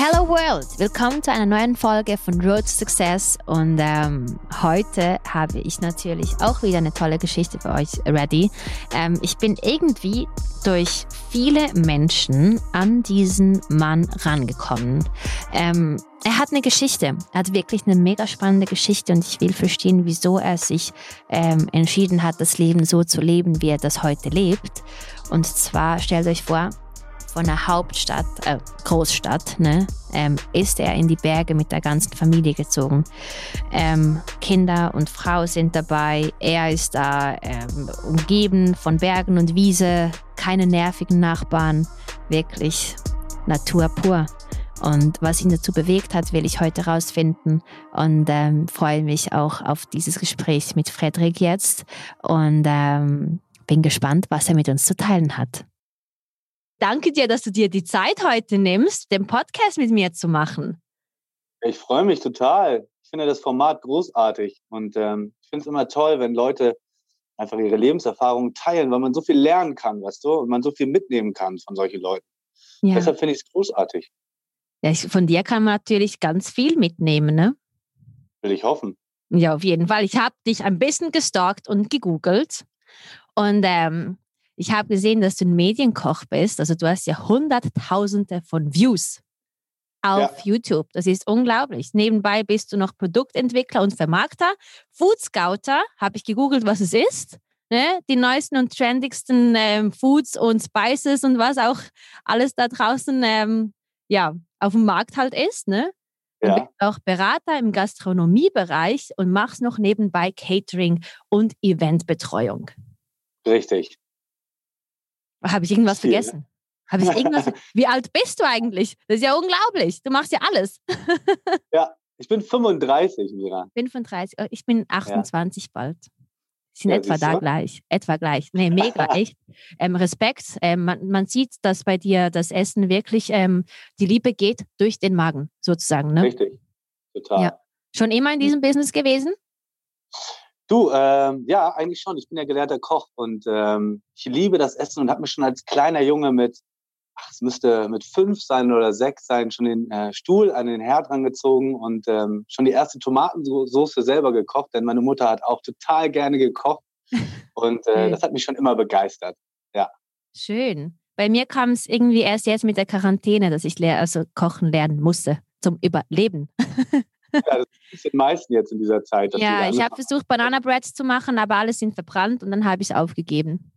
Hello World! Willkommen zu einer neuen Folge von Road to Success. Und ähm, heute habe ich natürlich auch wieder eine tolle Geschichte für euch ready. Ähm, ich bin irgendwie durch viele Menschen an diesen Mann rangekommen. Ähm, er hat eine Geschichte. Er hat wirklich eine mega spannende Geschichte und ich will verstehen, wieso er sich ähm, entschieden hat, das Leben so zu leben, wie er das heute lebt. Und zwar stellt euch vor, von der Hauptstadt, äh, Großstadt, ne, ähm, ist er in die Berge mit der ganzen Familie gezogen. Ähm, Kinder und Frau sind dabei, er ist da ähm, umgeben von Bergen und Wiese, keine nervigen Nachbarn, wirklich Natur pur. Und was ihn dazu bewegt hat, will ich heute rausfinden und ähm, freue mich auch auf dieses Gespräch mit Frederik jetzt und ähm, bin gespannt, was er mit uns zu teilen hat. Danke dir, dass du dir die Zeit heute nimmst, den Podcast mit mir zu machen. Ich freue mich total. Ich finde das Format großartig und ähm, ich finde es immer toll, wenn Leute einfach ihre Lebenserfahrungen teilen, weil man so viel lernen kann, weißt du, und man so viel mitnehmen kann von solchen Leuten. Ja. Deshalb finde ich es großartig. Ja, von dir kann man natürlich ganz viel mitnehmen, ne? Will ich hoffen. Ja, auf jeden Fall. Ich habe dich ein bisschen gestalkt und gegoogelt und ähm, ich habe gesehen, dass du ein Medienkoch bist. Also du hast ja Hunderttausende von Views auf ja. YouTube. Das ist unglaublich. Nebenbei bist du noch Produktentwickler und Vermarkter. Food Scouter, habe ich gegoogelt, was es ist. Ne? Die neuesten und trendigsten ähm, Foods und Spices und was auch alles da draußen ähm, ja, auf dem Markt halt ist. Ne? Du ja. bist auch Berater im Gastronomiebereich und machst noch nebenbei Catering und Eventbetreuung. Richtig. Habe ich irgendwas Viel. vergessen? Habe ich irgendwas? Wie alt bist du eigentlich? Das ist ja unglaublich. Du machst ja alles. ja, ich bin 35, Mira. 35. Ich bin 28 ja. bald. Sind ja, etwa da so? gleich. Etwa gleich. Nee, mega, echt. Ähm, Respekt. Ähm, man, man, sieht, dass bei dir das Essen wirklich, ähm, die Liebe geht durch den Magen, sozusagen. Ne? Richtig. Total. Ja. Schon immer in diesem Business gewesen? Du, ähm, ja, eigentlich schon. Ich bin ja gelehrter Koch und ähm, ich liebe das Essen und habe mir schon als kleiner Junge mit, ach, es müsste mit fünf sein oder sechs sein, schon den äh, Stuhl an den Herd rangezogen und ähm, schon die erste Tomatensoße selber gekocht, denn meine Mutter hat auch total gerne gekocht und äh, das hat mich schon immer begeistert. Ja. Schön. Bei mir kam es irgendwie erst jetzt mit der Quarantäne, dass ich also kochen lernen musste zum Überleben. Ja, das ist den meisten jetzt in dieser Zeit. Ja, ich habe versucht, Banana Breads zu machen, aber alle sind verbrannt und dann habe ich es aufgegeben.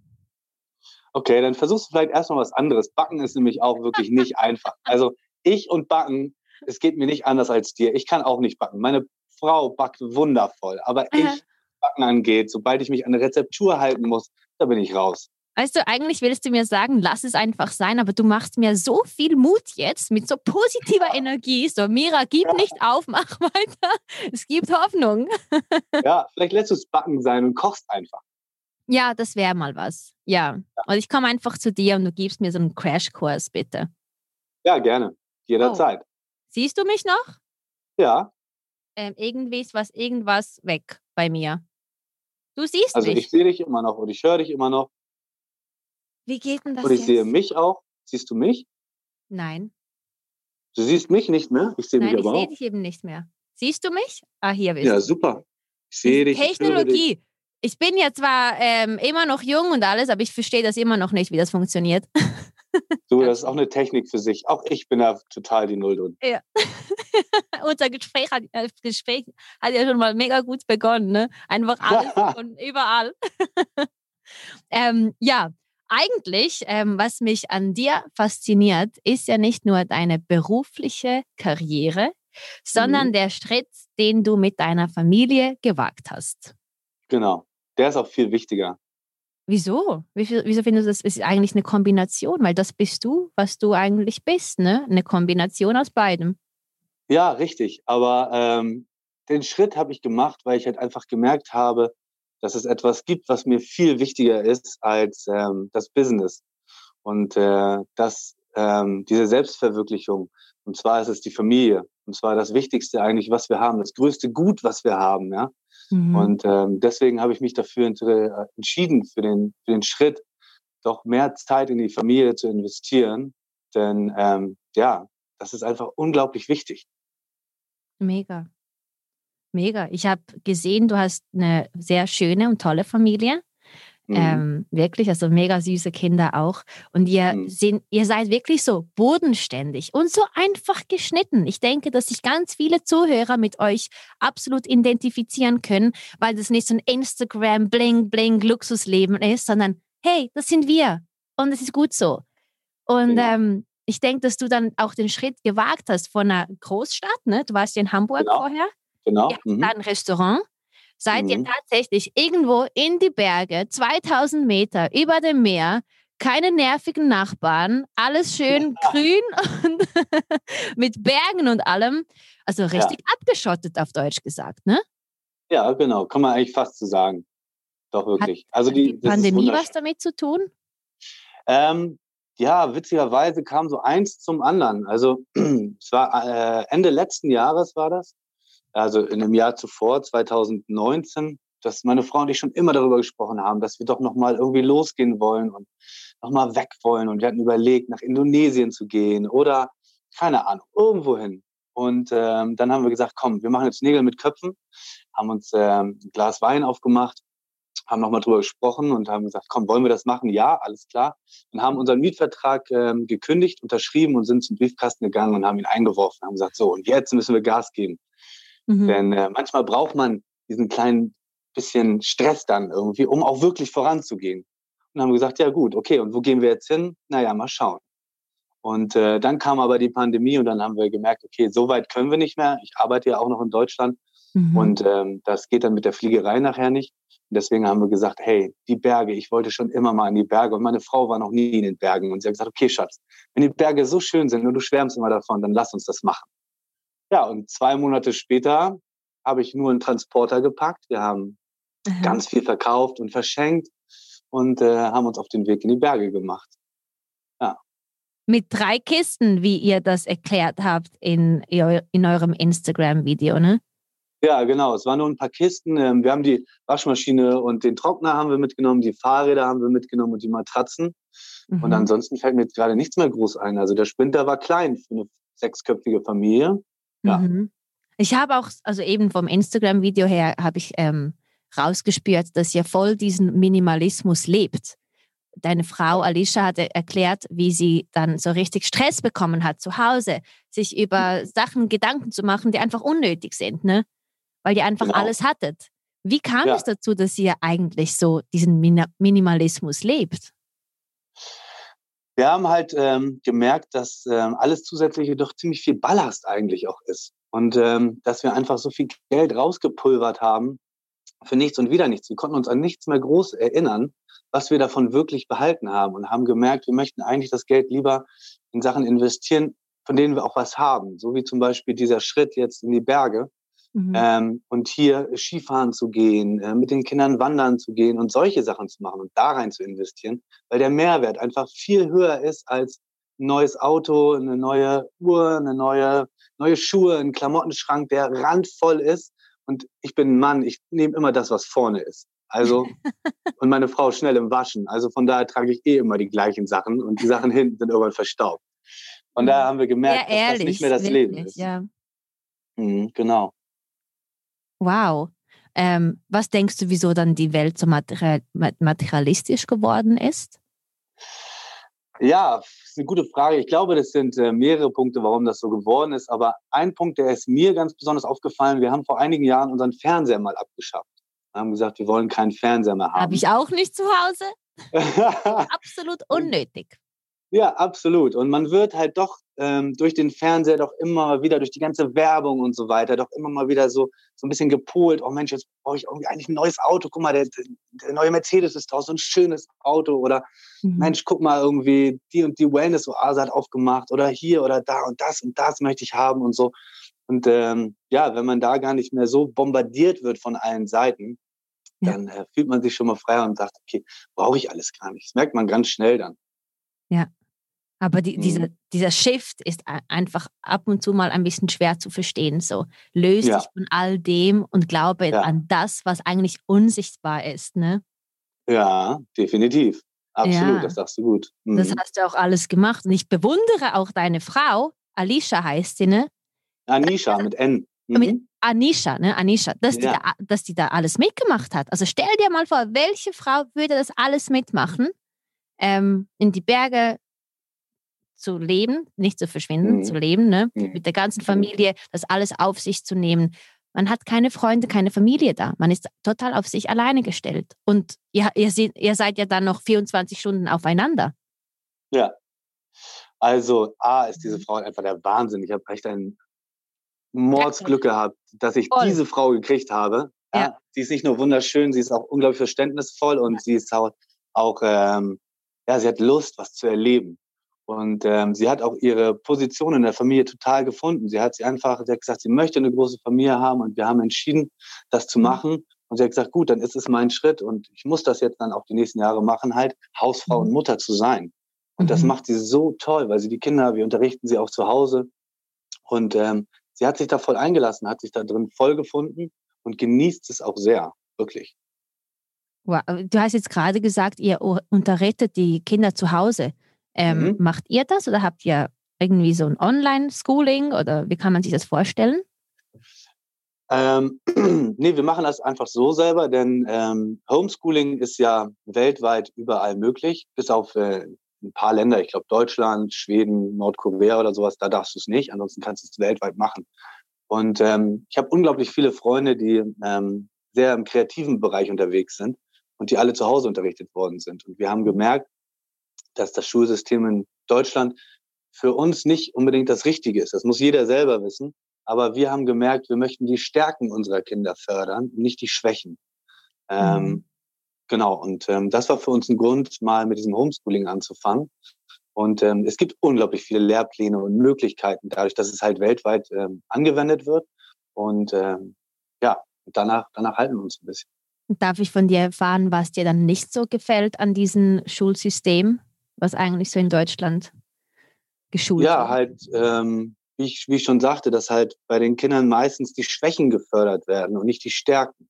Okay, dann versuchst du vielleicht erstmal was anderes. Backen ist nämlich auch wirklich nicht einfach. Also ich und Backen, es geht mir nicht anders als dir. Ich kann auch nicht backen. Meine Frau backt wundervoll, aber ich, Backen angeht, sobald ich mich an eine Rezeptur halten muss, da bin ich raus. Weißt du, eigentlich willst du mir sagen, lass es einfach sein, aber du machst mir so viel Mut jetzt mit so positiver. Energie. So, Mira, gib ja. nicht auf, mach weiter. Es gibt Hoffnung. ja, vielleicht lässt du es backen sein und kochst einfach. Ja, das wäre mal was. Ja. ja. Und ich komme einfach zu dir und du gibst mir so einen Crashkurs, bitte. Ja, gerne. Jederzeit. Oh. Siehst du mich noch? Ja. Ähm, irgendwie ist was irgendwas weg bei mir. Du siehst also mich. Also ich sehe dich immer noch und ich höre dich immer noch. Wie geht denn das? Und ich jetzt? sehe mich auch. Siehst du mich? Nein. Du siehst mich nicht mehr? Ich sehe mich aber auch. Ich sehe dich eben nicht mehr. Siehst du mich? Ah, hier bist du. Ja, super. Ich sehe dich. Technologie. Dich. Ich bin ja zwar ähm, immer noch jung und alles, aber ich verstehe das immer noch nicht, wie das funktioniert. Du, das ist auch eine Technik für sich. Auch ich bin da total die Null drin. Ja. Unser Gespräch hat, äh, Gespräch hat ja schon mal mega gut begonnen. Ne? Einfach alles und überall. ähm, ja, eigentlich, ähm, was mich an dir fasziniert, ist ja nicht nur deine berufliche Karriere, sondern mhm. der Schritt, den du mit deiner Familie gewagt hast. Genau, der ist auch viel wichtiger. Wieso? Wieso findest du, das ist eigentlich eine Kombination? Weil das bist du, was du eigentlich bist, ne? Eine Kombination aus beidem. Ja, richtig. Aber ähm, den Schritt habe ich gemacht, weil ich halt einfach gemerkt habe, dass es etwas gibt, was mir viel wichtiger ist als ähm, das Business. Und äh, das, ähm, diese Selbstverwirklichung. Und zwar ist es die Familie. Und zwar das Wichtigste eigentlich, was wir haben, das größte Gut, was wir haben. Ja? Mhm. Und ähm, deswegen habe ich mich dafür äh, entschieden, für den, für den Schritt, doch mehr Zeit in die Familie zu investieren. Denn ähm, ja, das ist einfach unglaublich wichtig. Mega. Mega. Ich habe gesehen, du hast eine sehr schöne und tolle Familie. Mhm. Ähm, wirklich, also mega süße Kinder auch. Und ihr, mhm. sind, ihr seid wirklich so bodenständig und so einfach geschnitten. Ich denke, dass sich ganz viele Zuhörer mit euch absolut identifizieren können, weil das nicht so ein Instagram, bling, bling, Luxusleben ist, sondern hey, das sind wir. Und es ist gut so. Und ja. ähm, ich denke, dass du dann auch den Schritt gewagt hast von einer Großstadt, ne? Du warst ja in Hamburg genau. vorher. Genau. Ihr mhm. ein Restaurant. Seid mhm. ihr tatsächlich irgendwo in die Berge, 2000 Meter über dem Meer, keine nervigen Nachbarn, alles schön ja. grün und mit Bergen und allem. Also richtig ja. abgeschottet, auf Deutsch gesagt, ne? Ja, genau, kann man eigentlich fast so sagen. Doch wirklich. Hat, also die, die Pandemie was damit zu tun? Ähm, ja, witzigerweise kam so eins zum anderen. Also es war äh, Ende letzten Jahres war das, also in dem Jahr zuvor, 2019, dass meine Frau und ich schon immer darüber gesprochen haben, dass wir doch nochmal irgendwie losgehen wollen und nochmal weg wollen. Und wir hatten überlegt, nach Indonesien zu gehen oder keine Ahnung, irgendwo hin. Und ähm, dann haben wir gesagt, komm, wir machen jetzt Nägel mit Köpfen, haben uns ähm, ein Glas Wein aufgemacht haben nochmal drüber gesprochen und haben gesagt, komm, wollen wir das machen? Ja, alles klar. Und haben unseren Mietvertrag ähm, gekündigt, unterschrieben und sind zum Briefkasten gegangen und haben ihn eingeworfen, haben gesagt, so, und jetzt müssen wir Gas geben. Mhm. Denn äh, manchmal braucht man diesen kleinen bisschen Stress dann irgendwie, um auch wirklich voranzugehen. Und haben gesagt, ja gut, okay, und wo gehen wir jetzt hin? Naja, mal schauen. Und äh, dann kam aber die Pandemie und dann haben wir gemerkt, okay, so weit können wir nicht mehr. Ich arbeite ja auch noch in Deutschland mhm. und ähm, das geht dann mit der Fliegerei nachher nicht. Und deswegen haben wir gesagt, hey, die Berge, ich wollte schon immer mal in die Berge. Und meine Frau war noch nie in den Bergen. Und sie hat gesagt, okay, Schatz, wenn die Berge so schön sind und du schwärmst immer davon, dann lass uns das machen. Ja, und zwei Monate später habe ich nur einen Transporter gepackt. Wir haben mhm. ganz viel verkauft und verschenkt und äh, haben uns auf den Weg in die Berge gemacht. Ja. Mit drei Kisten, wie ihr das erklärt habt in, in eurem Instagram-Video, ne? Ja, genau. Es waren nur ein paar Kisten. Ähm, wir haben die Waschmaschine und den Trockner haben wir mitgenommen, die Fahrräder haben wir mitgenommen und die Matratzen. Mhm. Und ansonsten fällt mir jetzt gerade nichts mehr groß ein. Also der Sprinter war klein für eine sechsköpfige Familie. Ja. Mhm. Ich habe auch, also eben vom Instagram-Video her, habe ich ähm, rausgespürt, dass ihr voll diesen Minimalismus lebt. Deine Frau Alicia hatte erklärt, wie sie dann so richtig Stress bekommen hat zu Hause, sich über Sachen Gedanken zu machen, die einfach unnötig sind. Ne? weil ihr einfach genau. alles hattet. Wie kam ja. es dazu, dass ihr eigentlich so diesen Min Minimalismus lebt? Wir haben halt ähm, gemerkt, dass ähm, alles Zusätzliche doch ziemlich viel Ballast eigentlich auch ist. Und ähm, dass wir einfach so viel Geld rausgepulvert haben für nichts und wieder nichts. Wir konnten uns an nichts mehr groß erinnern, was wir davon wirklich behalten haben und haben gemerkt, wir möchten eigentlich das Geld lieber in Sachen investieren, von denen wir auch was haben. So wie zum Beispiel dieser Schritt jetzt in die Berge. Mhm. Ähm, und hier Skifahren zu gehen, äh, mit den Kindern wandern zu gehen und solche Sachen zu machen und da rein zu investieren, weil der Mehrwert einfach viel höher ist als ein neues Auto, eine neue Uhr, eine neue, neue Schuhe, ein Klamottenschrank, der randvoll ist. Und ich bin ein Mann, ich nehme immer das, was vorne ist. Also, und meine Frau schnell im Waschen. Also von daher trage ich eh immer die gleichen Sachen und die Sachen hinten sind irgendwann verstaubt. Von daher haben wir gemerkt, ja, ehrlich, dass das nicht mehr das wirklich, Leben ist. Ja. Mhm, genau. Wow. Ähm, was denkst du, wieso dann die Welt so materialistisch geworden ist? Ja, das ist eine gute Frage. Ich glaube, das sind äh, mehrere Punkte, warum das so geworden ist. Aber ein Punkt, der ist mir ganz besonders aufgefallen. Wir haben vor einigen Jahren unseren Fernseher mal abgeschafft. Wir haben gesagt, wir wollen keinen Fernseher mehr haben. Habe ich auch nicht zu Hause. Absolut unnötig. Ja, absolut. Und man wird halt doch ähm, durch den Fernseher doch immer wieder, durch die ganze Werbung und so weiter, doch immer mal wieder so, so ein bisschen gepolt. Oh Mensch, jetzt brauche ich irgendwie eigentlich ein neues Auto. Guck mal, der, der neue Mercedes ist draußen, ein schönes Auto. Oder mhm. Mensch, guck mal, irgendwie die und die Wellness-Oase hat aufgemacht. Oder hier oder da und das und das möchte ich haben und so. Und ähm, ja, wenn man da gar nicht mehr so bombardiert wird von allen Seiten, ja. dann äh, fühlt man sich schon mal freier und sagt, okay, brauche ich alles gar nicht. Das merkt man ganz schnell dann. Ja, aber die, mhm. dieser, dieser Shift ist einfach ab und zu mal ein bisschen schwer zu verstehen. So, löse ja. dich von all dem und glaube ja. an das, was eigentlich unsichtbar ist. Ne? Ja, definitiv. Absolut, ja. das sagst du gut. Mhm. Das hast du auch alles gemacht. Und ich bewundere auch deine Frau, Alicia heißt sie, ne? Anisha mit N. Mhm. Mit Anisha, ne? Anisha, dass, die da, dass die da alles mitgemacht hat. Also stell dir mal vor, welche Frau würde das alles mitmachen, ähm, in die Berge zu leben, nicht zu verschwinden, mhm. zu leben, ne? Mhm. mit der ganzen Familie, das alles auf sich zu nehmen. Man hat keine Freunde, keine Familie da. Man ist total auf sich alleine gestellt. Und ihr, ihr, seht, ihr seid ja dann noch 24 Stunden aufeinander. Ja. Also, A, ist diese Frau einfach der Wahnsinn. Ich habe echt ein Mordsglück gehabt, dass ich Voll. diese Frau gekriegt habe. Ja. ja. Sie ist nicht nur wunderschön, sie ist auch unglaublich verständnisvoll und ja. sie ist auch, auch ähm, ja, sie hat Lust, was zu erleben. Und ähm, sie hat auch ihre Position in der Familie total gefunden. Sie hat sie einfach, sie hat gesagt, sie möchte eine große Familie haben und wir haben entschieden, das zu mhm. machen. Und sie hat gesagt, gut, dann ist es mein Schritt und ich muss das jetzt dann auch die nächsten Jahre machen, halt Hausfrau und mhm. Mutter zu sein. Und das mhm. macht sie so toll, weil sie die Kinder, wir unterrichten sie auch zu Hause. Und ähm, sie hat sich da voll eingelassen, hat sich da drin voll gefunden und genießt es auch sehr, wirklich. Wow. Du hast jetzt gerade gesagt, ihr unterrichtet die Kinder zu Hause. Ähm, mhm. Macht ihr das oder habt ihr irgendwie so ein Online-Schooling oder wie kann man sich das vorstellen? Ähm, nee, wir machen das einfach so selber, denn ähm, Homeschooling ist ja weltweit überall möglich, bis auf äh, ein paar Länder, ich glaube Deutschland, Schweden, Nordkorea oder sowas, da darfst du es nicht, ansonsten kannst du es weltweit machen. Und ähm, ich habe unglaublich viele Freunde, die ähm, sehr im kreativen Bereich unterwegs sind und die alle zu Hause unterrichtet worden sind. Und wir haben gemerkt, dass das Schulsystem in Deutschland für uns nicht unbedingt das Richtige ist. Das muss jeder selber wissen. Aber wir haben gemerkt, wir möchten die Stärken unserer Kinder fördern, nicht die Schwächen. Ähm, mhm. Ähm, genau, und ähm, das war für uns ein Grund, mal mit diesem Homeschooling anzufangen. Und ähm, es gibt unglaublich viele Lehrpläne und Möglichkeiten, dadurch, dass es halt weltweit ähm, angewendet wird. Und ähm, ja, danach, danach halten wir uns ein bisschen. Darf ich von dir erfahren, was dir dann nicht so gefällt an diesem Schulsystem? Was eigentlich so in Deutschland geschult ja, wird? Ja, halt, ähm, wie, ich, wie ich schon sagte, dass halt bei den Kindern meistens die Schwächen gefördert werden und nicht die Stärken.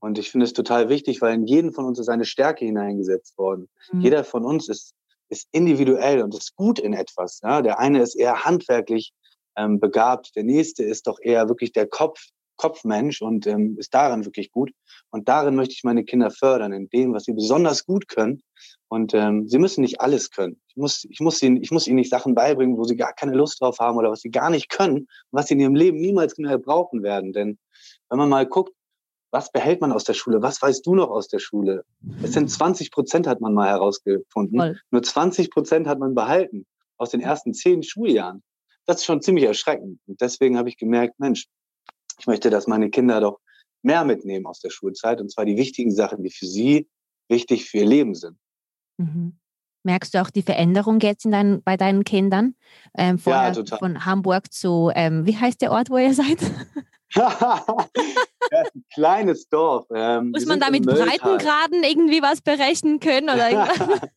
Und ich finde es total wichtig, weil in jeden von uns ist eine Stärke hineingesetzt worden. Mhm. Jeder von uns ist, ist individuell und ist gut in etwas. Ja? Der eine ist eher handwerklich ähm, begabt, der nächste ist doch eher wirklich der Kopf, Kopfmensch und ähm, ist darin wirklich gut. Und darin möchte ich meine Kinder fördern, in dem, was sie besonders gut können. Und ähm, sie müssen nicht alles können. Ich muss, ich, muss ihnen, ich muss ihnen nicht Sachen beibringen, wo sie gar keine Lust drauf haben oder was sie gar nicht können, was sie in ihrem Leben niemals mehr brauchen werden. Denn wenn man mal guckt, was behält man aus der Schule? Was weißt du noch aus der Schule? Es sind 20 Prozent, hat man mal herausgefunden. Voll. Nur 20 Prozent hat man behalten aus den ersten zehn Schuljahren. Das ist schon ziemlich erschreckend. Und deswegen habe ich gemerkt, Mensch, ich möchte, dass meine Kinder doch mehr mitnehmen aus der Schulzeit, und zwar die wichtigen Sachen, die für sie wichtig für ihr Leben sind. Mhm. Merkst du auch die Veränderung jetzt in dein, bei deinen Kindern? Ähm, ja, total. Von Hamburg zu, ähm, wie heißt der Ort, wo ihr seid? ja, ein kleines Dorf. Ähm, Muss man da mit Breitengraden irgendwie was berechnen können? Oder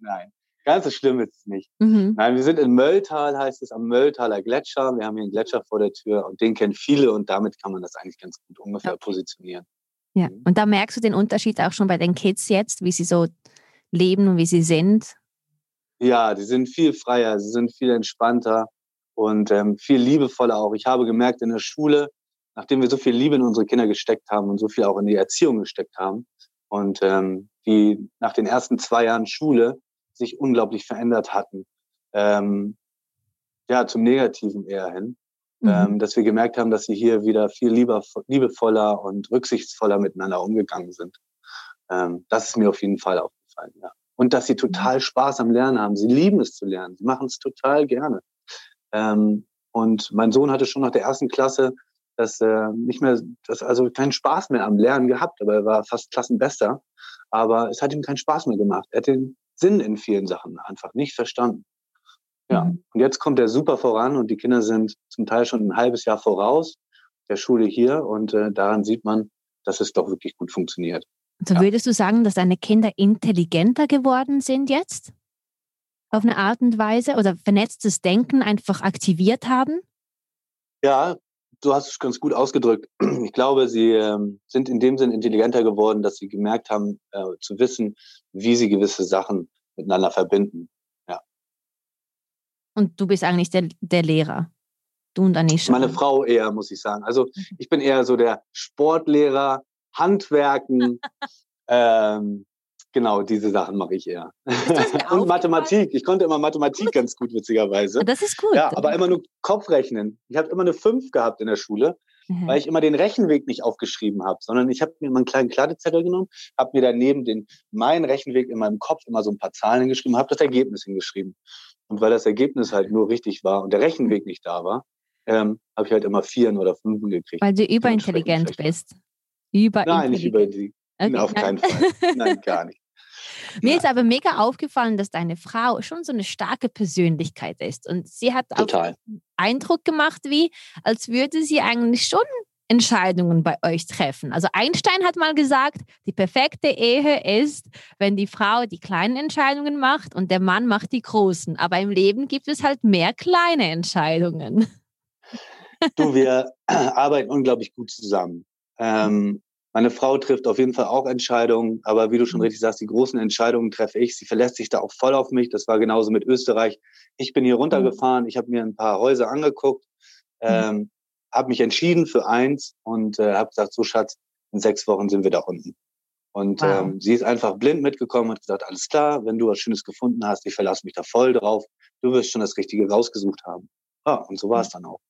Nein, Ganz so schlimm ist es nicht. Mhm. Nein, wir sind in Mölltal, heißt es, am Mölltaler Gletscher. Wir haben hier einen Gletscher vor der Tür und den kennen viele und damit kann man das eigentlich ganz gut ungefähr okay. positionieren. Ja, mhm. und da merkst du den Unterschied auch schon bei den Kids jetzt, wie sie so leben und wie sie sind? Ja, die sind viel freier, sie sind viel entspannter und ähm, viel liebevoller auch. Ich habe gemerkt in der Schule, nachdem wir so viel Liebe in unsere Kinder gesteckt haben und so viel auch in die Erziehung gesteckt haben und ähm, die nach den ersten zwei Jahren Schule sich unglaublich verändert hatten. Ähm, ja, zum Negativen eher hin. Mhm. Ähm, dass wir gemerkt haben, dass sie hier wieder viel lieber, liebevoller und rücksichtsvoller miteinander umgegangen sind. Ähm, das ist mir auf jeden Fall aufgefallen, ja. Und dass sie total Spaß am Lernen haben. Sie lieben es zu lernen. Sie machen es total gerne. Ähm, und mein Sohn hatte schon nach der ersten Klasse das äh, nicht mehr, das also keinen Spaß mehr am Lernen gehabt, aber er war fast Klassenbester. Aber es hat ihm keinen Spaß mehr gemacht. Er hat den Sinn in vielen Sachen einfach nicht verstanden. Ja, mhm. und jetzt kommt er super voran und die Kinder sind zum Teil schon ein halbes Jahr voraus der Schule hier und äh, daran sieht man, dass es doch wirklich gut funktioniert. Also würdest du sagen, dass deine Kinder intelligenter geworden sind jetzt? Auf eine Art und Weise oder vernetztes Denken einfach aktiviert haben? Ja, du hast es ganz gut ausgedrückt. Ich glaube, sie ähm, sind in dem Sinn intelligenter geworden, dass sie gemerkt haben, äh, zu wissen, wie sie gewisse Sachen miteinander verbinden. Ja. Und du bist eigentlich der, der Lehrer. Du und Anisha. Meine Frau eher, muss ich sagen. Also ich bin eher so der Sportlehrer, Handwerken, ähm, Genau, diese Sachen mache ich eher. Und Mathematik. Ich konnte immer Mathematik ganz gut, witzigerweise. Das ist gut. Ja, aber immer nur Kopfrechnen. Ich habe immer eine 5 gehabt in der Schule, mhm. weil ich immer den Rechenweg nicht aufgeschrieben habe, sondern ich habe mir immer einen kleinen Kladezettel genommen, habe mir daneben den meinen Rechenweg in meinem Kopf immer so ein paar Zahlen hingeschrieben, habe das Ergebnis hingeschrieben. Und weil das Ergebnis halt nur richtig war und der Rechenweg nicht da war, ähm, habe ich halt immer Vieren oder Fünfen gekriegt. Weil du überintelligent bist. Überintelligent. Nein, nicht überintelligent. Okay. Auf keinen Fall. Nein, gar nicht. Mir ja. ist aber mega aufgefallen, dass deine Frau schon so eine starke Persönlichkeit ist. Und sie hat Total. auch Eindruck gemacht, wie als würde sie eigentlich schon Entscheidungen bei euch treffen. Also Einstein hat mal gesagt, die perfekte Ehe ist, wenn die Frau die kleinen Entscheidungen macht und der Mann macht die großen. Aber im Leben gibt es halt mehr kleine Entscheidungen. Du, wir arbeiten unglaublich gut zusammen. Ähm, meine Frau trifft auf jeden Fall auch Entscheidungen, aber wie du schon mhm. richtig sagst, die großen Entscheidungen treffe ich. Sie verlässt sich da auch voll auf mich. Das war genauso mit Österreich. Ich bin hier runtergefahren, ich habe mir ein paar Häuser angeguckt, mhm. ähm, habe mich entschieden für eins und äh, habe gesagt, so Schatz, in sechs Wochen sind wir da unten. Und wow. ähm, sie ist einfach blind mitgekommen und gesagt, alles klar, wenn du was Schönes gefunden hast, ich verlasse mich da voll drauf. Du wirst schon das Richtige rausgesucht haben. Ja, und so war es dann auch.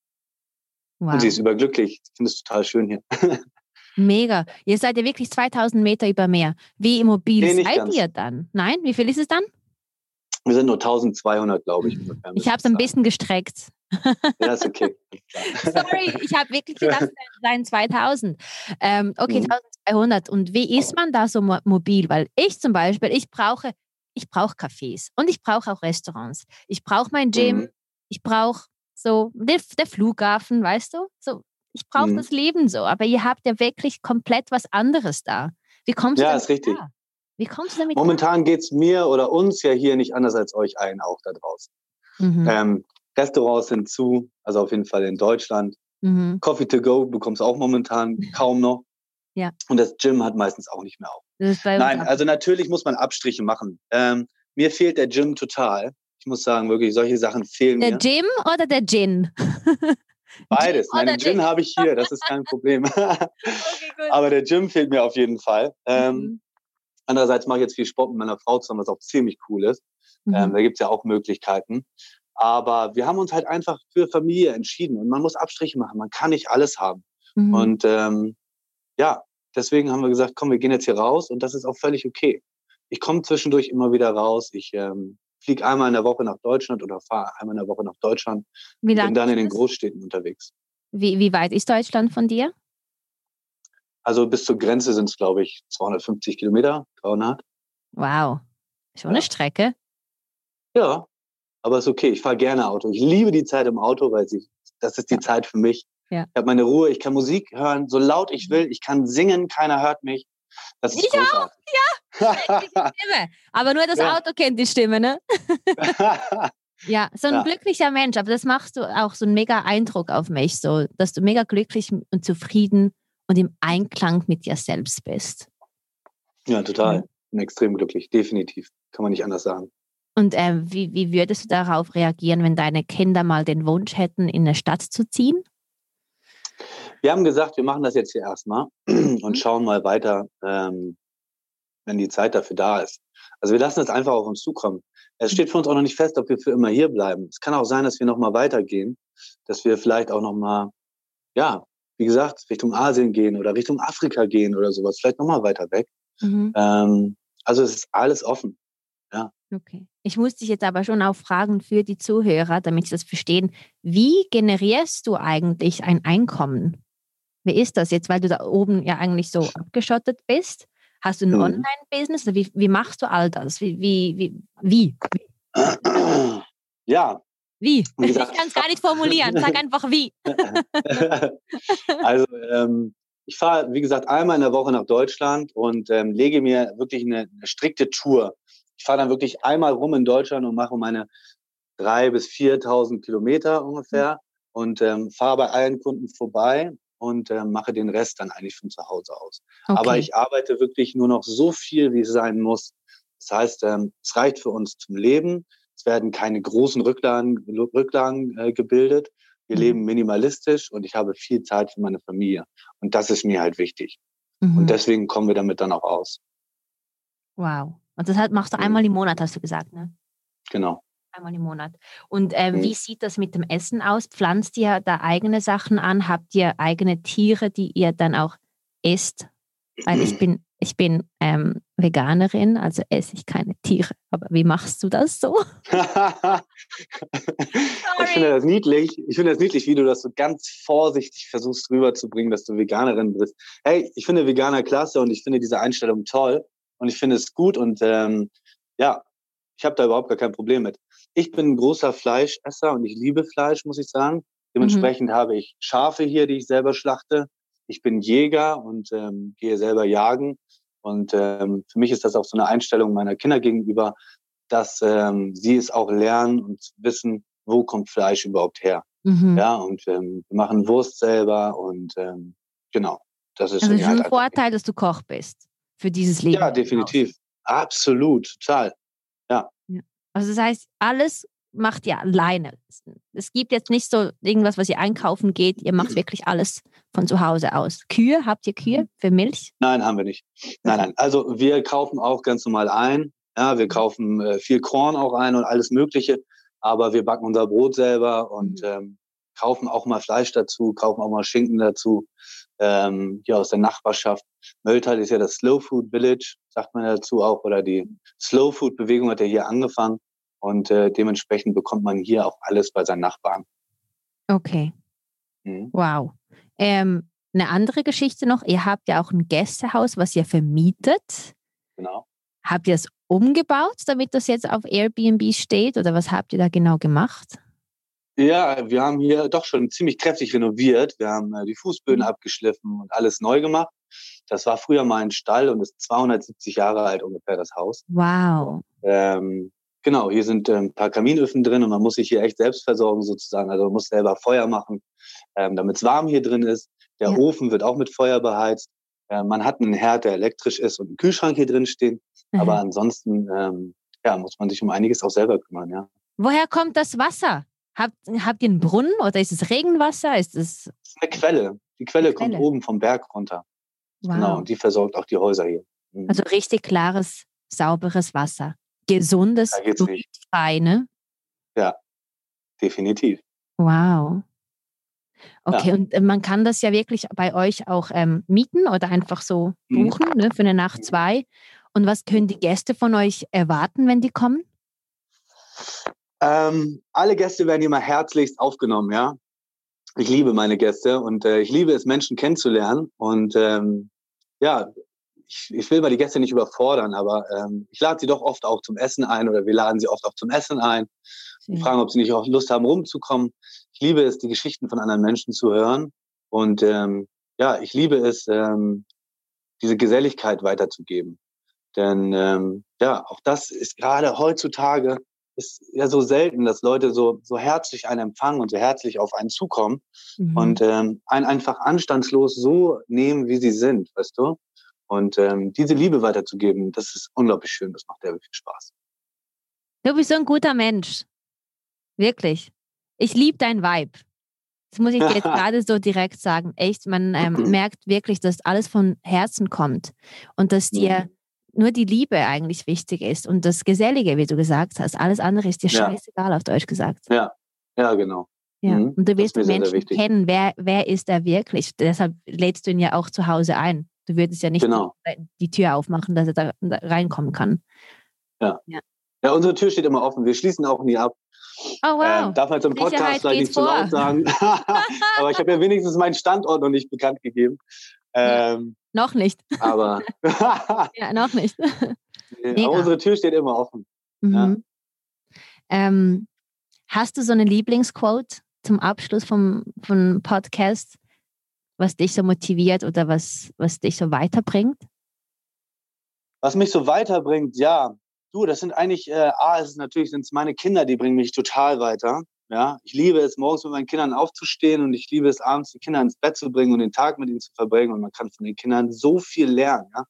Wow. Und sie ist überglücklich. Ich finde es total schön hier. Mega. Ihr seid ja wirklich 2000 Meter über Meer. Wie immobil nee, seid ganz. ihr dann? Nein? Wie viel ist es dann? Wir sind nur 1200, glaube ich. Ich habe es ein bisschen gestreckt. Ja, ist okay. Sorry, ich habe wirklich gedacht, es seien 2000. Ähm, okay, mhm. 1200. Und wie ist man da so mobil? Weil ich zum Beispiel, ich brauche, ich brauche Cafés und ich brauche auch Restaurants. Ich brauche mein Gym. Mhm. Ich brauche so der, der Flughafen, weißt du? So ich brauche mhm. das Leben so. Aber ihr habt ja wirklich komplett was anderes da. Wie kommst ja, du damit ist richtig. Da? Wie kommst du damit Momentan geht es mir oder uns ja hier nicht anders als euch allen auch da draußen. Mhm. Ähm, Restaurants sind zu, also auf jeden Fall in Deutschland. Mhm. Coffee to go bekommst du auch momentan kaum noch. Ja. Und das Gym hat meistens auch nicht mehr auf. Nein, also natürlich muss man Abstriche machen. Ähm, mir fehlt der Gym total. Ich muss sagen, wirklich, solche Sachen fehlen der mir. Der Gym oder der Gin? Beides. Nein, den Gin habe ich hier, das ist kein Problem. okay, Aber der Gym fehlt mir auf jeden Fall. Ähm, mhm. Andererseits mache ich jetzt viel Sport mit meiner Frau zusammen, was auch ziemlich cool ist. Mhm. Ähm, da gibt es ja auch Möglichkeiten. Aber wir haben uns halt einfach für Familie entschieden und man muss Abstriche machen. Man kann nicht alles haben. Mhm. Und ähm, ja, deswegen haben wir gesagt, komm, wir gehen jetzt hier raus und das ist auch völlig okay. Ich komme zwischendurch immer wieder raus. Ich ähm, fliege einmal in der Woche nach Deutschland oder fahre einmal in der Woche nach Deutschland wie und bin dann in den Großstädten unterwegs. Wie, wie weit ist Deutschland von dir? Also bis zur Grenze sind es, glaube ich, 250 Kilometer, 300. Wow, schon eine Strecke. Ja, aber ist okay. Ich fahre gerne Auto. Ich liebe die Zeit im Auto, weil sie, das ist die ja. Zeit für mich. Ja. Ich habe meine Ruhe. Ich kann Musik hören, so laut ich will. Ich kann singen, keiner hört mich. Das ist ich großartig. auch, ja. Stimme. Aber nur das ja. Auto kennt die Stimme, ne? ja, so ein ja. glücklicher Mensch. Aber das machst du auch so einen mega Eindruck auf mich, so, dass du mega glücklich und zufrieden und im Einklang mit dir selbst bist. Ja, total. Ich bin extrem glücklich, definitiv. Kann man nicht anders sagen. Und äh, wie, wie würdest du darauf reagieren, wenn deine Kinder mal den Wunsch hätten, in eine Stadt zu ziehen? Wir haben gesagt, wir machen das jetzt hier erstmal und mhm. schauen mal weiter, ähm, wenn die Zeit dafür da ist. Also wir lassen es einfach auf uns zukommen. Es steht für uns auch noch nicht fest, ob wir für immer hier bleiben. Es kann auch sein, dass wir noch mal weitergehen, dass wir vielleicht auch noch mal, ja, wie gesagt, Richtung Asien gehen oder Richtung Afrika gehen oder sowas, vielleicht noch mal weiter weg. Mhm. Ähm, also es ist alles offen. Ja. Okay. Ich muss dich jetzt aber schon auch fragen für die Zuhörer, damit sie das verstehen. Wie generierst du eigentlich ein Einkommen? Wie ist das jetzt, weil du da oben ja eigentlich so abgeschottet bist? Hast du ein mhm. Online-Business? Wie, wie machst du all das? Wie? wie, wie, wie? Ja. Wie? ich kann es gar nicht formulieren. Sag einfach wie. also, ähm, ich fahre, wie gesagt, einmal in der Woche nach Deutschland und ähm, lege mir wirklich eine, eine strikte Tour. Ich fahre dann wirklich einmal rum in Deutschland und mache meine drei bis 4.000 Kilometer ungefähr mhm. und ähm, fahre bei allen Kunden vorbei und äh, mache den Rest dann eigentlich von zu Hause aus. Okay. Aber ich arbeite wirklich nur noch so viel, wie es sein muss. Das heißt, ähm, es reicht für uns zum Leben. Es werden keine großen Rücklagen, Rücklagen äh, gebildet. Wir mhm. leben minimalistisch und ich habe viel Zeit für meine Familie. Und das ist mir halt wichtig. Mhm. Und deswegen kommen wir damit dann auch aus. Wow. Und das machst du einmal im Monat, hast du gesagt, ne? Genau. Einmal im Monat. Und äh, mhm. wie sieht das mit dem Essen aus? Pflanzt ihr da eigene Sachen an? Habt ihr eigene Tiere, die ihr dann auch isst? Weil ich bin, ich bin ähm, Veganerin, also esse ich keine Tiere. Aber wie machst du das so? ich finde das niedlich. Ich finde das niedlich, wie du das so ganz vorsichtig versuchst rüberzubringen, dass du Veganerin bist. Hey, ich finde Veganer klasse und ich finde diese Einstellung toll und ich finde es gut und ähm, ja, ich habe da überhaupt gar kein Problem mit. Ich bin ein großer Fleischesser und ich liebe Fleisch, muss ich sagen. Dementsprechend mhm. habe ich Schafe hier, die ich selber schlachte. Ich bin Jäger und ähm, gehe selber jagen. Und ähm, für mich ist das auch so eine Einstellung meiner Kinder gegenüber, dass ähm, sie es auch lernen und wissen, wo kommt Fleisch überhaupt her. Mhm. Ja, und ähm, wir machen Wurst selber und ähm, genau. Das ist also es ist ein Vorteil, dass du Koch bist für dieses Leben. Ja, definitiv. Absolut, total. Also das heißt, alles macht ihr alleine. Es gibt jetzt nicht so irgendwas, was ihr einkaufen geht. Ihr macht wirklich alles von zu Hause aus. Kühe, habt ihr Kühe für Milch? Nein, haben wir nicht. Nein, nein. Also wir kaufen auch ganz normal ein. Ja, wir kaufen äh, viel Korn auch ein und alles Mögliche. Aber wir backen unser Brot selber und mhm. ähm, kaufen auch mal Fleisch dazu, kaufen auch mal Schinken dazu. Ähm, hier aus der Nachbarschaft. Mölltal ist ja das Slow Food Village, sagt man dazu auch, oder die Slow Food Bewegung hat ja hier angefangen. Und äh, dementsprechend bekommt man hier auch alles bei seinen Nachbarn. Okay. Mhm. Wow. Ähm, eine andere Geschichte noch. Ihr habt ja auch ein Gästehaus, was ihr vermietet. Genau. Habt ihr es umgebaut, damit das jetzt auf Airbnb steht? Oder was habt ihr da genau gemacht? Ja, wir haben hier doch schon ziemlich kräftig renoviert. Wir haben äh, die Fußböden mhm. abgeschliffen und alles neu gemacht. Das war früher mal ein Stall und ist 270 Jahre alt ungefähr, das Haus. Wow. Ähm, Genau, hier sind ein paar Kaminöfen drin und man muss sich hier echt selbst versorgen sozusagen. Also man muss selber Feuer machen, ähm, damit es warm hier drin ist. Der ja. Ofen wird auch mit Feuer beheizt. Äh, man hat einen Herd, der elektrisch ist und einen Kühlschrank hier drin stehen. Mhm. Aber ansonsten ähm, ja, muss man sich um einiges auch selber kümmern, ja. Woher kommt das Wasser? Habt, habt ihr einen Brunnen oder ist es Regenwasser? Ist es das ist eine Quelle. Die Quelle, Quelle, kommt oben vom Berg runter. Wow. Genau, und die versorgt auch die Häuser hier. Mhm. Also richtig klares, sauberes Wasser gesundes, frei, ne? Ja, definitiv. Wow. Okay, ja. und äh, man kann das ja wirklich bei euch auch ähm, mieten oder einfach so mhm. buchen mhm. ne, für eine Nacht, zwei. Und was können die Gäste von euch erwarten, wenn die kommen? Ähm, alle Gäste werden immer herzlichst aufgenommen, ja. Ich liebe meine Gäste und äh, ich liebe es, Menschen kennenzulernen. Und ähm, ja, ich, ich will mal die Gäste nicht überfordern, aber ähm, ich lade sie doch oft auch zum Essen ein oder wir laden sie oft auch zum Essen ein und fragen, ob sie nicht auch Lust haben, rumzukommen. Ich liebe es, die Geschichten von anderen Menschen zu hören und ähm, ja, ich liebe es, ähm, diese Geselligkeit weiterzugeben. Denn ähm, ja, auch das ist gerade heutzutage ist ja so selten, dass Leute so, so herzlich einen empfangen und so herzlich auf einen zukommen mhm. und ähm, einen einfach anstandslos so nehmen, wie sie sind, weißt du? Und ähm, diese Liebe weiterzugeben, das ist unglaublich schön. Das macht sehr viel Spaß. Du bist so ein guter Mensch. Wirklich. Ich liebe dein Vibe. Das muss ich dir jetzt gerade so direkt sagen. Echt, man ähm, merkt wirklich, dass alles von Herzen kommt und dass dir mhm. nur die Liebe eigentlich wichtig ist und das Gesellige, wie du gesagt hast. Alles andere ist dir ja. scheißegal, auf Deutsch gesagt. Ja, ja, genau. Ja. Mhm. Und du willst Menschen sehr, sehr kennen, wer, wer ist er wirklich. Deshalb lädst du ihn ja auch zu Hause ein. Du würdest ja nicht genau. die Tür aufmachen, dass er da reinkommen kann. Ja. ja. ja. unsere Tür steht immer offen. Wir schließen auch nie ab. Oh, wow. Ähm, darf man jetzt im Podcast vielleicht nicht vor. zu laut sagen. aber ich habe ja wenigstens meinen Standort noch nicht bekannt gegeben. Ähm, ja, noch nicht. aber. ja, noch nicht. aber unsere Tür steht immer offen. Mhm. Ja. Ähm, hast du so eine Lieblingsquote zum Abschluss vom, vom Podcast? Was dich so motiviert oder was, was dich so weiterbringt? Was mich so weiterbringt, ja. Du, das sind eigentlich, äh, A, es ist natürlich sind es meine Kinder, die bringen mich total weiter. Ja, ich liebe es, morgens mit meinen Kindern aufzustehen und ich liebe es, abends die Kinder ins Bett zu bringen und den Tag mit ihnen zu verbringen. Und man kann von den Kindern so viel lernen. Ja?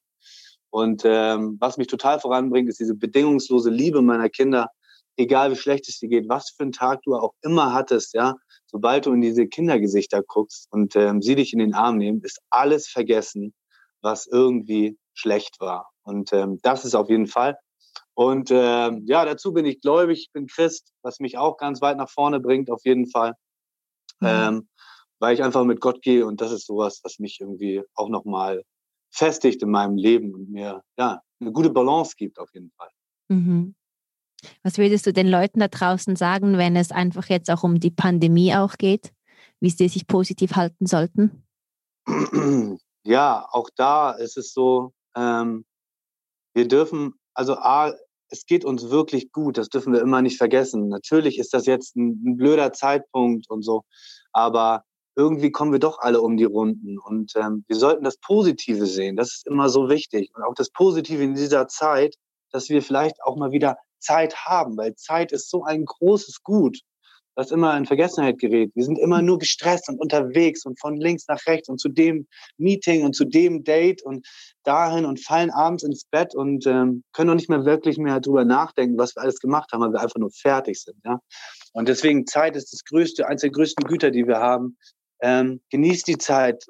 Und ähm, was mich total voranbringt, ist diese bedingungslose Liebe meiner Kinder. Egal wie schlecht es dir geht, was für einen Tag du auch immer hattest, ja, sobald du in diese Kindergesichter guckst und ähm, sie dich in den Arm nehmen, ist alles vergessen, was irgendwie schlecht war. Und ähm, das ist auf jeden Fall. Und ähm, ja, dazu bin ich gläubig, ich bin Christ, was mich auch ganz weit nach vorne bringt, auf jeden Fall. Mhm. Ähm, weil ich einfach mit Gott gehe und das ist sowas, was mich irgendwie auch nochmal festigt in meinem Leben und mir ja eine gute Balance gibt, auf jeden Fall. Mhm. Was würdest du den Leuten da draußen sagen, wenn es einfach jetzt auch um die Pandemie auch geht, wie sie sich positiv halten sollten? Ja, auch da ist es so, ähm, wir dürfen, also A, es geht uns wirklich gut, das dürfen wir immer nicht vergessen. Natürlich ist das jetzt ein, ein blöder Zeitpunkt und so, aber irgendwie kommen wir doch alle um die Runden und ähm, wir sollten das Positive sehen. Das ist immer so wichtig und auch das Positive in dieser Zeit, dass wir vielleicht auch mal wieder Zeit haben, weil Zeit ist so ein großes Gut, das immer in Vergessenheit gerät. Wir sind immer nur gestresst und unterwegs und von links nach rechts und zu dem Meeting und zu dem Date und dahin und fallen abends ins Bett und ähm, können auch nicht mehr wirklich mehr drüber nachdenken, was wir alles gemacht haben, weil wir einfach nur fertig sind. Ja? Und deswegen Zeit ist das größte, eines der größten Güter, die wir haben. Ähm, genießt die Zeit.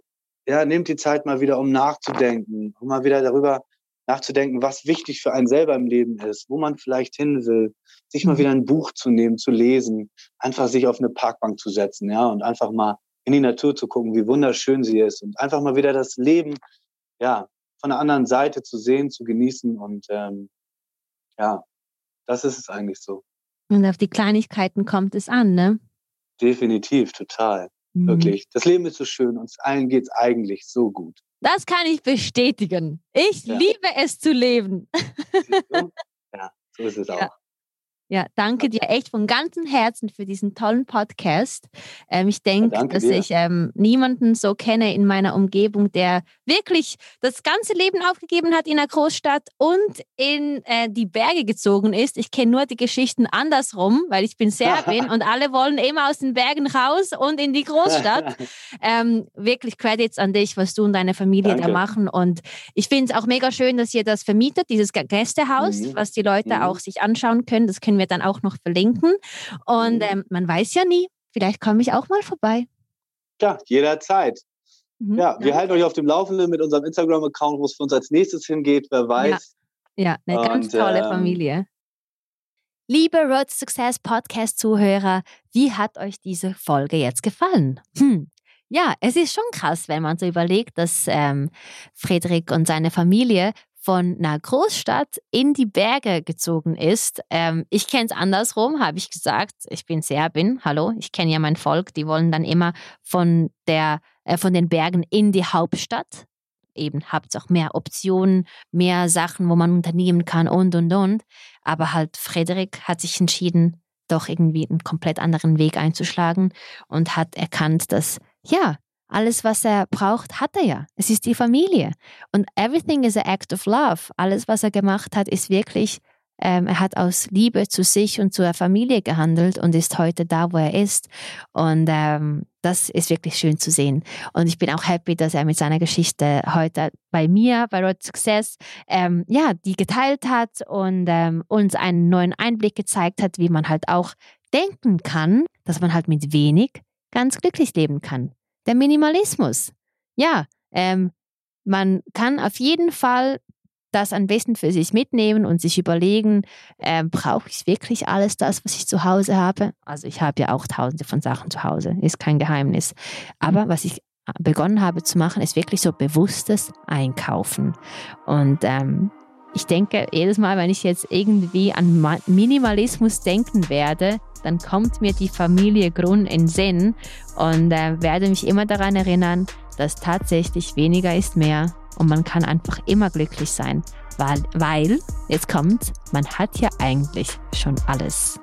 Ja, nehmt die Zeit mal wieder, um nachzudenken, um mal wieder darüber nachzudenken, was wichtig für einen selber im Leben ist, wo man vielleicht hin will, sich mal mhm. wieder ein Buch zu nehmen, zu lesen, einfach sich auf eine Parkbank zu setzen, ja, und einfach mal in die Natur zu gucken, wie wunderschön sie ist und einfach mal wieder das Leben, ja, von der anderen Seite zu sehen, zu genießen und ähm, ja, das ist es eigentlich so. Und auf die Kleinigkeiten kommt es an, ne? Definitiv, total. Mhm. Wirklich. Das Leben ist so schön, uns allen geht es eigentlich so gut. Das kann ich bestätigen. Ich ja. liebe es zu leben. Ja, so ist es auch. Ja, danke dir echt von ganzem Herzen für diesen tollen Podcast. Ähm, ich denke, ja, dass dir. ich ähm, niemanden so kenne in meiner Umgebung, der wirklich das ganze Leben aufgegeben hat in der Großstadt und in äh, die Berge gezogen ist. Ich kenne nur die Geschichten andersrum, weil ich bin Serbin und alle wollen immer aus den Bergen raus und in die Großstadt. ähm, wirklich Credits an dich, was du und deine Familie danke. da machen. Und ich finde es auch mega schön, dass ihr das vermietet, dieses Gästehaus, mhm. was die Leute mhm. auch sich anschauen können. Das können können wir dann auch noch verlinken. Und ähm, man weiß ja nie, vielleicht komme ich auch mal vorbei. Ja, jederzeit. Mhm, ja, wir ja. halten euch auf dem Laufenden mit unserem Instagram-Account, wo es für uns als nächstes hingeht, wer weiß. Ja, ja eine ganz tolle ähm, Familie. Liebe Road to Success Podcast-Zuhörer, wie hat euch diese Folge jetzt gefallen? Hm. Ja, es ist schon krass, wenn man so überlegt, dass ähm, Friedrich und seine Familie von einer Großstadt in die Berge gezogen ist. Ähm, ich kenne es andersrum, habe ich gesagt. Ich bin Serbin, hallo, ich kenne ja mein Volk. Die wollen dann immer von, der, äh, von den Bergen in die Hauptstadt. Eben habt auch mehr Optionen, mehr Sachen, wo man unternehmen kann und und und. Aber halt Frederik hat sich entschieden, doch irgendwie einen komplett anderen Weg einzuschlagen und hat erkannt, dass ja, alles, was er braucht, hat er ja. Es ist die Familie. Und everything is an act of love. Alles, was er gemacht hat, ist wirklich, ähm, er hat aus Liebe zu sich und zur Familie gehandelt und ist heute da, wo er ist. Und ähm, das ist wirklich schön zu sehen. Und ich bin auch happy, dass er mit seiner Geschichte heute bei mir, bei Road Success, ähm, ja, die geteilt hat und ähm, uns einen neuen Einblick gezeigt hat, wie man halt auch denken kann, dass man halt mit wenig ganz glücklich leben kann der Minimalismus. Ja, ähm, man kann auf jeden Fall das am besten für sich mitnehmen und sich überlegen, äh, brauche ich wirklich alles das, was ich zu Hause habe? Also ich habe ja auch tausende von Sachen zu Hause, ist kein Geheimnis. Aber was ich begonnen habe zu machen, ist wirklich so bewusstes Einkaufen. Und ähm, ich denke, jedes Mal, wenn ich jetzt irgendwie an Minimalismus denken werde, dann kommt mir die Familie Grun in Sinn und äh, werde mich immer daran erinnern, dass tatsächlich weniger ist mehr und man kann einfach immer glücklich sein, weil, weil jetzt kommt, man hat ja eigentlich schon alles.